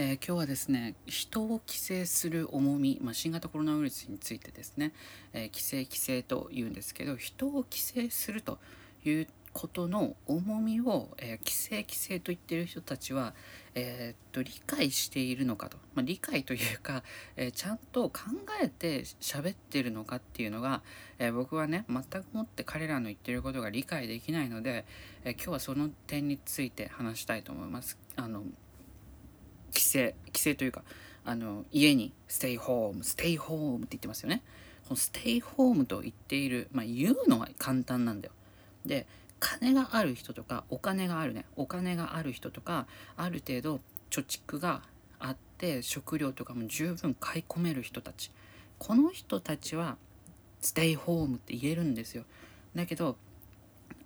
えー、今日はですね人を規制する重み、まあ、新型コロナウイルスについてですね、えー、規制規制というんですけど人を規制するということの重みを、えー、規制規制と言ってる人たちは、えー、っと理解しているのかと、まあ、理解というか、えー、ちゃんと考えて喋ってるのかっていうのが、え僕はね全くもって彼らの言ってることが理解できないので、え今日はその点について話したいと思います。あの規制規制というかあの家にステイホームステイホームって言ってますよね。このステイホームと言っている、まあ、言うのは簡単なんだよ。で金がある人とかお金があるね。お金がある人とかある程度貯蓄があって食料とかも十分買い込める人たち。この人たちはステイホームって言えるんですよ。だけど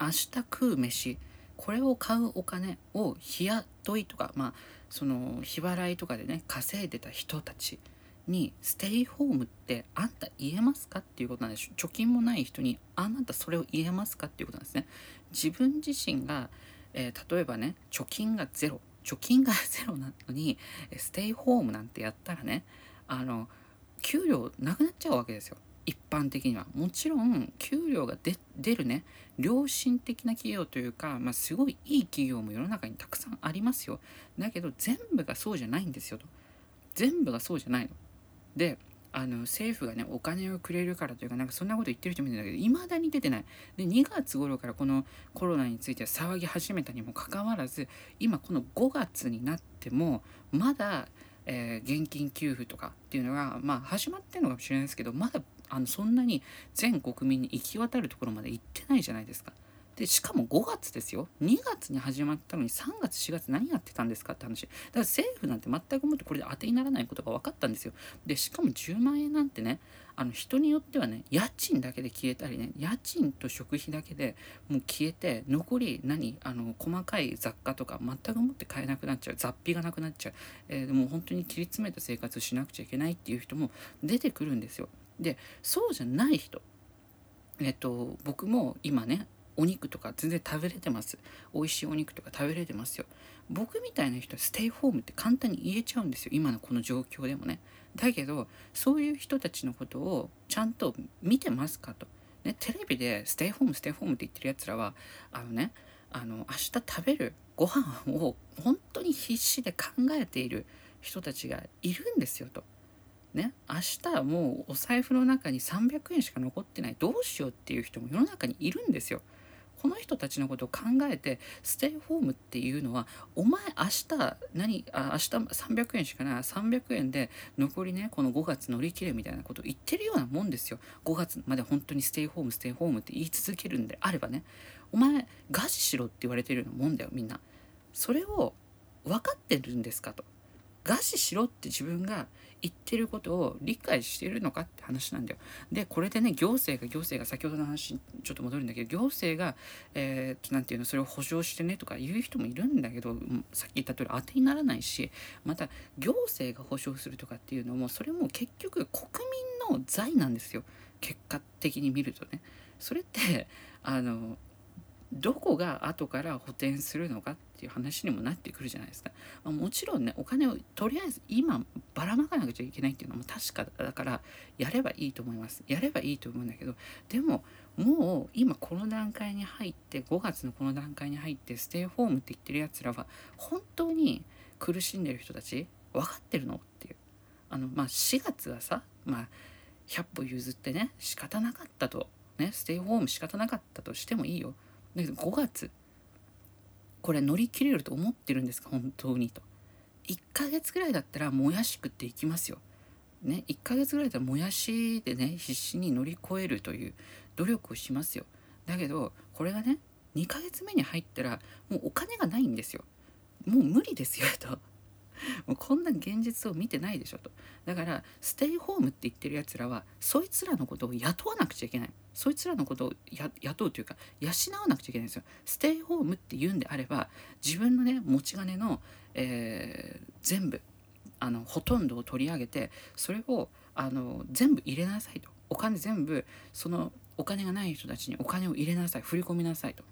明日食う飯これを買うお金を日雇いとかまあその日払いとかでね稼いでた人たちにステイホームってあんた言えますかっていうことなんです。貯金もない人にあなたそれを言えますかっていうことなんですね。自分自身が、えー、例えばね貯金がゼロ貯金がゼロなのにステイホームなんてやったらねあの給料なくなっちゃうわけですよ。一般的には。もちろん給料が出るね。良心的な企業というか、まあ、すごいいい企業も世の中にたくさんありますよ。だけど全部がそうじゃないんですよと。全部がそうじゃないの。であの政府がねお金をくれるからというかなんかそんなこと言ってる人もいるんだけどいまだに出てない。で2月頃からこのコロナについて騒ぎ始めたにもかかわらず今この5月になってもまだえー、現金給付とかっていうのが、まあ、始まってるのかもしれないですけどまだあのそんなに全国民に行き渡るところまで行ってないじゃないですか。でしかも5月ですよ。2月に始まったのに3月4月何やってたんですかって話。だから政府なんて全くもってこれで当てにならないことが分かったんですよ。でしかも10万円なんてねあの人によってはね家賃だけで消えたりね家賃と食費だけでもう消えて残り何あの細かい雑貨とか全くもって買えなくなっちゃう。雑費がなくなっちゃう、えー、でも本当に切り詰めた生活しなくちゃいけないっていう人も出てくるんですよ。でそうじゃない人えっと僕も今ねお肉とか全然食べれてます。美味しいお肉とか食べれてますよ。僕みたいな人はステイホームって簡単に言えちゃうんですよ。今のこの状況でもね。だけどそういう人たちのことをちゃんと見てますかと、ね、テレビでステイホームステイホームって言ってるやつらはあのねあの明日食べるご飯を本当に必死で考えている人たちがいるんですよと。ね、明日はもうお財布の中に300円しか残ってないどうしようっていう人も世の中にいるんですよ。この人たちのことを考えてステイホームっていうのはお前明日何あ明日300円しかない300円で残りねこの5月乗り切れみたいなことを言ってるようなもんですよ。5月まで本当にステイホームステイホームって言い続けるんであればね。お前餓死しろって言われてるようなもんだよみんな。それを分かってるんですかと。餓死しろって自分が言ってることを理解してるのかって話なんだよ。でこれでね行政が行政が先ほどの話にちょっと戻るんだけど行政がえー、て言うのそれを保証してねとか言う人もいるんだけどさっき言った通り当てにならないしまた行政が保証するとかっていうのもそれも結局国民の財なんですよ結果的に見るとね。それってあのどこが後から補填するのかっていう話にもなってくるじゃないですか。まあ、もちろんねお金をとりあえず今ばらまかなくちゃいけないっていうのも確かだからやればいいと思います。やればいいと思うんだけどでももう今この段階に入って5月のこの段階に入ってステイホームって言ってるやつらは本当に苦しんでる人たち分かってるのっていう。あのまあ4月はさまあ100歩譲ってね仕方なかったとねステイホーム仕方なかったとしてもいいよ。だけど5月。これ乗り切れると思ってるんですか？本当にと。1ヶ月ぐらいだったらもやし食っていきますよ。ね1ヶ月ぐらいだったらもやしでね必死に乗り越えるという努力をしますよ。だけどこれがね2ヶ月目に入ったらもうお金がないんですよ。もう無理ですよと。もうこんな現実を見てないでしょと。だからステイホームって言ってるやつらはそいつらのことを雇わなくちゃいけない。そいつらのことを雇うというか養わなくちゃいけないんですよ。ステイホームって言うんであれば自分のね持ち金の、えー、全部あのほとんどを取り上げてそれをあの全部入れなさいと。お金全部そのお金がない人たちにお金を入れなさい振り込みなさいと。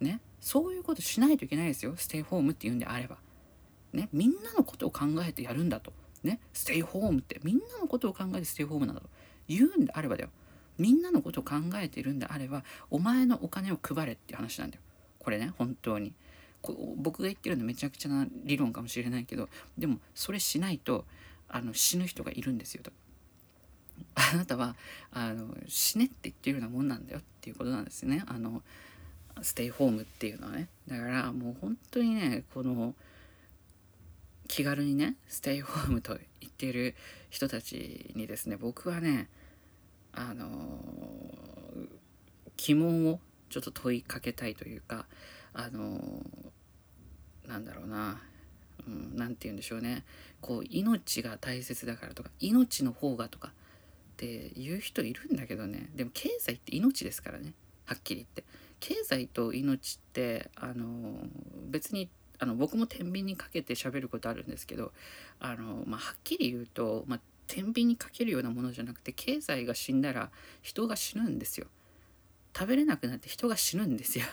ね。そういうことしないといけないですよ。ステイホームって言うんであれば。ね、みんなのことを考えてやるんだと。ね、ステイホームってみんなのことを考えてステイホームなんだと言うんであればだよ。みんなのことを考えているんであれば、お前のお金を配れっていう話なんだよ。これね、本当に。僕が言ってるのめちゃくちゃな理論かもしれないけど、でもそれしないとあの死ぬ人がいるんですよと。あなたはあの死ねって言ってるようなもんなんだよっていうことなんですね。あのステイホームっていうのはね。だからもう本当にね、この気軽にね、ステイホームと言っている人たちにですね、僕はね、あの疑問をちょっと問いかけたいというか、あのなんだろうな、うん、て言うんでしょうね。こう、命が大切だからとか、命の方がとかって言う人いるんだけどね。でも経済って命ですからね。はっきり言って。経済と命ってあの別にあの僕も天秤にかけて喋ることあるんですけどあの、まあ、はっきり言うと、まあ、天秤にかけるようなものじゃなくて経済が死んだら人が死ぬんですよ。食べれなくなって人が死ぬんですよ。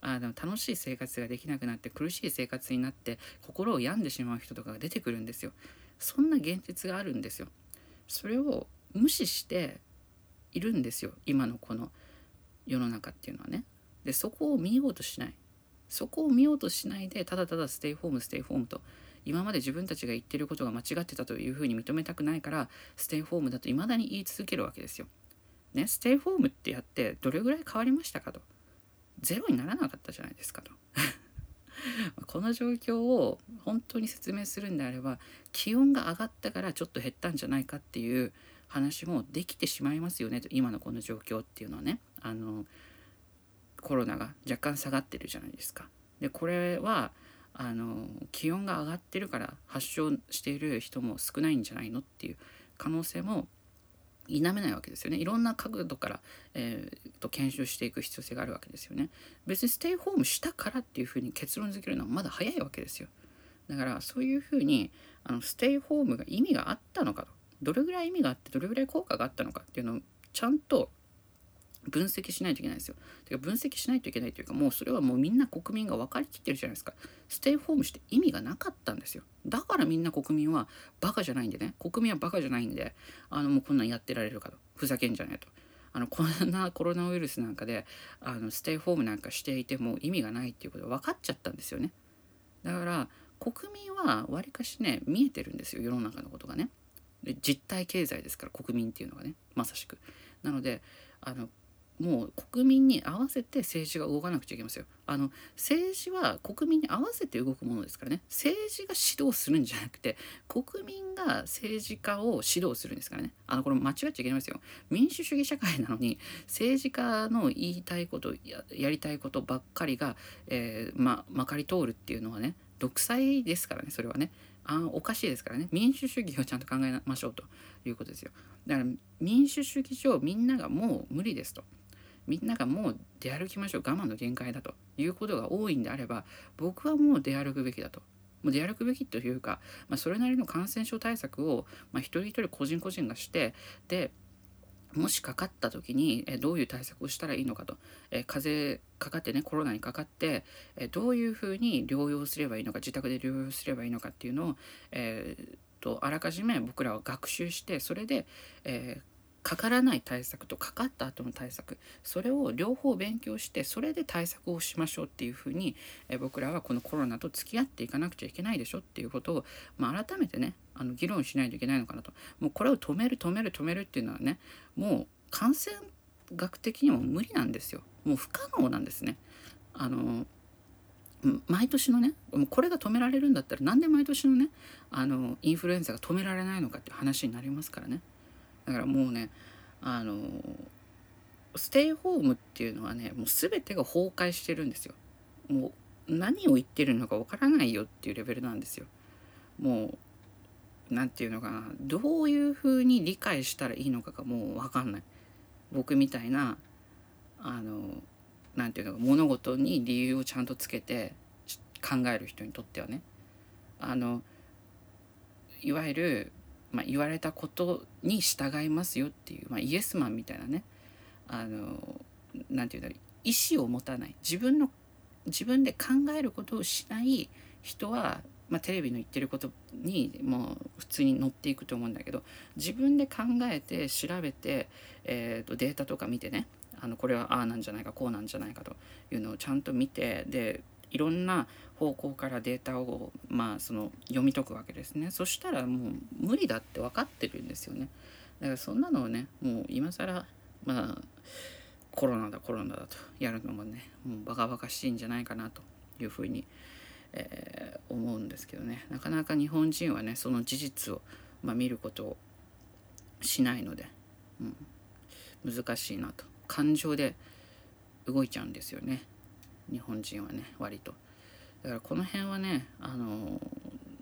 あの楽しい生活ができなくなって苦しい生活になって心を病んでしまう人とかが出てくるんですよ。そんな現実があるんですよ。それを無視しているんですよ今のこの世の中っていうのはね。でそこを見ようとしないそこを見ようとしないでただただステイホームステイホームと今まで自分たちが言ってることが間違ってたというふうに認めたくないからステイホームだと未だに言い続けるわけですよ。ね、ステイホームってやってどれぐらい変わりましたかと。ゼロにならなかったじゃないですかと。この状況を本当に説明するんであれば気温が上がったからちょっと減ったんじゃないかっていう話もできてしまいますよねと今のこの状況っていうのはねあのコロナが若干下がってるじゃないですか。でこれはあの気温が上がってるから発症している人も少ないんじゃないのっていう可能性も否めないわけですよね。いろんな角度から、えー、と検証していく必要性があるわけですよね。別にステイホームしたからっていうふうに結論付けるのはまだ早いわけですよ。だからそういうふうにあのステイホームが意味があったのかとどれぐらい意味があってどれぐらい効果があったのかっていうのをちゃんと分析しないといけないですよ。てか分析しないといけないというかもうそれはもうみんな国民が分かりきってるじゃないですか。ステイホームして意味がなかったんですよ。だからみんな国民はバカじゃないんでね国民はバカじゃないんであのもうこんなんやってられるかとふざけんじゃねえと。あのこんなコロナウイルスなんかであのステイホームなんかしていても意味がないっていうことが分かっちゃったんですよね。だから国民はわりかしね見えてるんですよ世の中のことがね。実体経済ですから国民っていうのがねまさしく。なのであのもう国民に合わせて政治が動かなくちゃいけませんよ。あの政治は国民に合わせて動くものですからね。政治が指導するんじゃなくて国民が政治家を指導するんですからね。あのこれ間違っちゃいけないですよ。民主主義社会なのに政治家の言いたいことやりたいことばっかりが、えー、ままかり通るっていうのはね独裁ですからねそれはね。あおかしいですからね。民主主義をちゃんと考えましょうということですよ。だから民主主義上みんながもう無理ですと。みんながもう出歩きましょう我慢の限界だということが多いんであれば僕はもう出歩くべきだと。もう出歩くべきというか、まあ、それなりの感染症対策を、まあ、一人一人個人個人がしてでもしかかった時にえどういう対策をしたらいいのかと、え風邪かかってねコロナにかかってえどういうふうに療養すればいいのか自宅で療養すればいいのかっていうのを、えー、とあらかじめ僕らは学習してそれで、えーかからない対策とかかった後の対策それを両方勉強してそれで対策をしましょうっていうふうに、え僕らはこのコロナと付き合っていかなくちゃいけないでしょっていうことを、まあ、改めてねあの議論しないといけないのかなともうこれを止める止める止めるっていうのはねもう感染学的にも無理なんですよもう不可能なんですね。あの毎年のねもうこれが止められるんだったらなんで毎年のねあのインフルエンザが止められないのかっていう話になりますからね。だからもうねあのステイホームっていうのはねもう全てが崩壊してるんですよ。もう何を言ってるのかわからないよっていうレベルなんですよ。もう何て言うのかなどういうふうに理解したらいいのかがもう分かんない。僕みたいなあの何て言うのか物事に理由をちゃんとつけて考える人にとってはねあのいわゆるまあ、言われたことに従いますよっていう、まあ、イエスマンみたいなねあのなんていうんだろう意思を持たない自分の自分で考えることをしない人はまあ、テレビの言ってることにもう普通に乗っていくと思うんだけど自分で考えて調べて、えー、とデータとか見てねあのこれはああなんじゃないかこうなんじゃないかというのをちゃんと見てでいろんな方向からデータを、まあ、その読み解くわけですね。そしたらもう無理だって分かってるんですよね。だからそんなのをねもう今更まあコロナだコロナだとやるのもねもうバカバカしいんじゃないかなというふうに、えー、思うんですけどね。なかなか日本人はねその事実を、まあ、見ることをしないので、うん、難しいなと。感情で動いちゃうんですよね。日本人はね割と。だからこの辺はねあの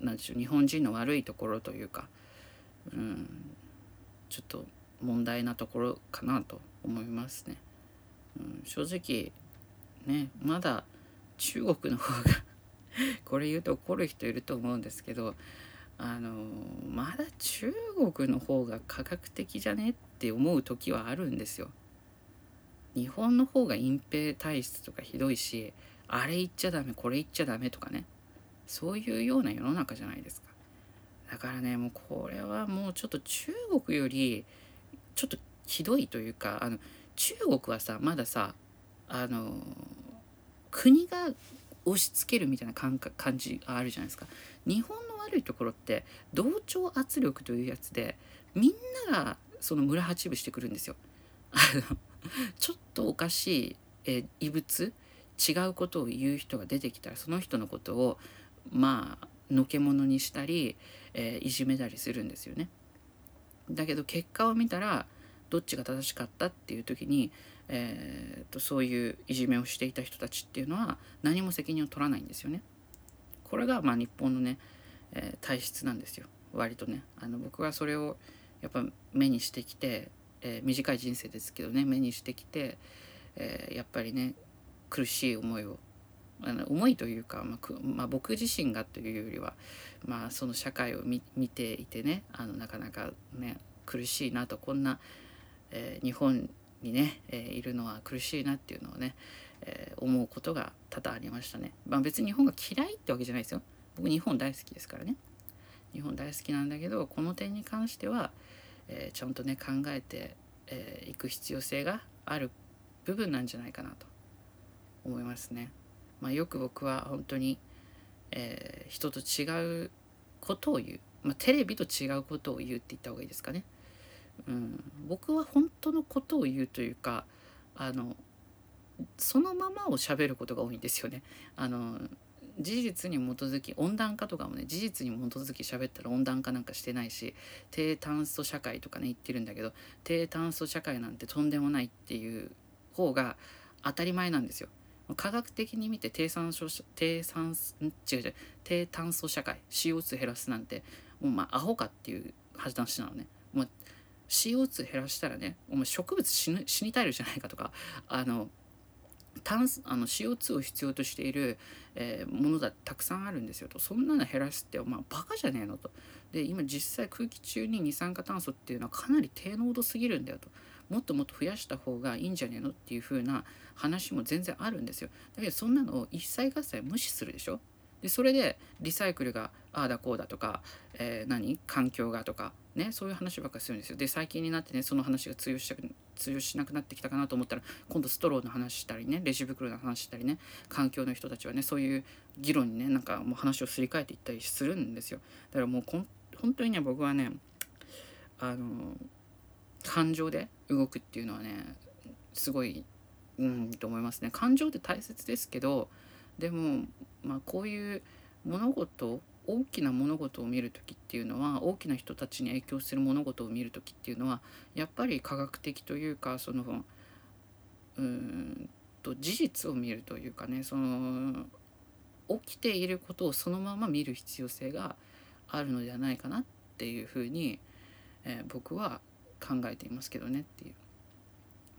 何でしょう日本人の悪いところというか、うん、ちょっと問題なところかなと思いますね。うん、正直ねまだ中国の方が これ言うと怒る人いると思うんですけどあのまだ中国の方が科学的じゃねって思う時はあるんですよ。日本の方が隠蔽体質とかひどいしあれ言っちゃダメこれ言っちゃダメとかね。そういうような世の中じゃないですか。だからねもうこれはもうちょっと中国よりちょっとひどいというかあの中国はさまださあの国が押し付けるみたいな感感じがあるじゃないですか。日本の悪いところって同調圧力というやつでみんながその村八分してくるんですよ。ちょっとおかしい、え異物違うことを言う人が出てきたらその人のことをまあのけ者にしたり、えー、いじめたりするんですよね。だけど結果を見たらどっちが正しかったっていう時に、えーと、そういういじめをしていた人たちっていうのは何も責任を取らないんですよね。これがまあ日本のね、えー、体質なんですよ割とね。あの僕はそれをやっぱ目にしてきてえー、短い人生ですけどね目にしてきて、えー、やっぱりね苦しい思いをあの思いというか、まあまあ、僕自身がというよりは、まあ、その社会を見ていてねあのなかなかね苦しいなとこんな、えー、日本にね、えー、いるのは苦しいなっていうのをね、えー、思うことが多々ありましたね。まあ、別に日本が嫌いってわけじゃないですよ。僕日本大好きですからね。日本大好きなんだけどこの点に関しては、えー、ちゃんとね考えてい、えー、く必要性がある部分なんじゃないかなと思いますね。まあ、よく僕は本当に、えー、人と違うことを言う、まあ、テレビと違うことを言うって言った方がいいですかね。うん、僕は本当のことを言うというかあのそのままを喋ることが多いんですよね。あの事実に基づき温暖化とかもね事実に基づき喋ったら温暖化なんかしてないし低炭素社会とかね言ってるんだけど低炭素社会なんてとんでもないっていう方が当たり前なんですよ。科学的に見て低酸素低酸違う違う低炭素社会 CO2 減らすなんてもうまあアホかっていう話なのね。もう CO2 減らしたらねお前植物死ぬ死に絶えるじゃないかとかあの炭あの CO2 を必要としている、えー、ものだたくさんあるんですよと。そんなの減らすってまあバカじゃねえのと。で今実際空気中に二酸化炭素っていうのはかなり低濃度すぎるんだよと。もっともっと増やした方がいいんじゃねえのっていう風な話も全然あるんですよ。だけどそんなのを一切合切無視するでしょ。でそれでリサイクルがああだこうだとか、えー、何？環境がとかねそういう話ばっかりするんですよ。で最近になってねその話が通用した通用しなくなってきたかなと思ったら今度ストローの話したりねレジ袋の話したりね環境の人たちはねそういう議論にねなんかもう話をすり替えていったりするんですよ。だからもうこん本当にね僕はねあの感情で動くっていうのはねすごいうんと思いますね。感情って大切ですけどでもまあこういう物事大きな物事を見る時っていうのは大きな人たちに影響する物事を見る時っていうのはやっぱり科学的というかそのうんと事実を見るというかねその起きていることをそのまま見る必要性があるのではないかなっていうふうに、えー、僕は考えていますけどねっていう。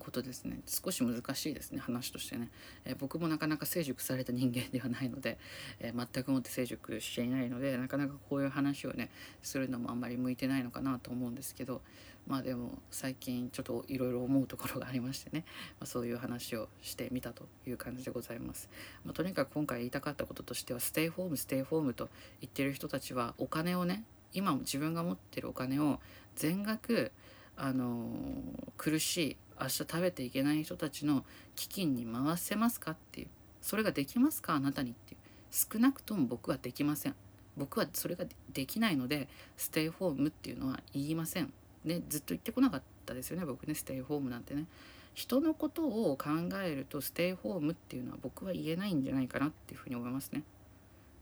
ことですね。少し難しいですね。話としてね、えー、僕もなかなか成熟された人間ではないので、えー、全くもって成熟していないのでなかなかこういう話をねするのもあんまり向いてないのかなと思うんですけどまあでも最近ちょっといろいろ思うところがありましてね、まあ、そういう話をしてみたという感じでございます、まあ、とにかく今回言いたかったこととしてはステイホームステイホームと言ってる人たちはお金をね今も自分が持ってるお金を全額あの苦しい明日食べていけない人たちの基金に回せますかっていう。それができますかあなたにっていう。少なくとも僕はできません。僕はそれができないのでステイホームっていうのは言いません。ねずっと言ってこなかったですよね僕ね。ステイホームなんてね。人のことを考えるとステイホームっていうのは僕は言えないんじゃないかなっていうふうに思いますね。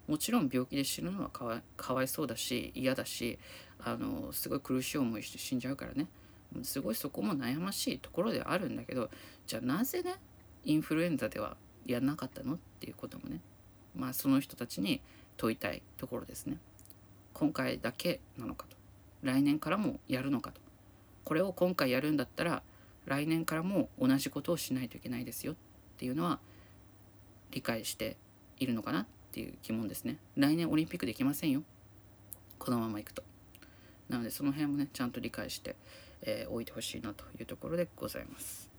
もちろん病気で死ぬのはかわかわいそうだし嫌だしあのすごい苦しい思いして死んじゃうからね。すごいそこも悩ましいところではあるんだけどじゃあなぜねインフルエンザではやんなかったのっていうこともねまあその人たちに問いたいところですね。今回だけなのかと。来年からもやるのかと。これを今回やるんだったら来年からも同じことをしないといけないですよっていうのは理解しているのかなっていう疑問ですね。来年オリンピックできませんよ。このままいくと。なのでその辺もねちゃんと理解してえー、置いてほしいなというところでございます。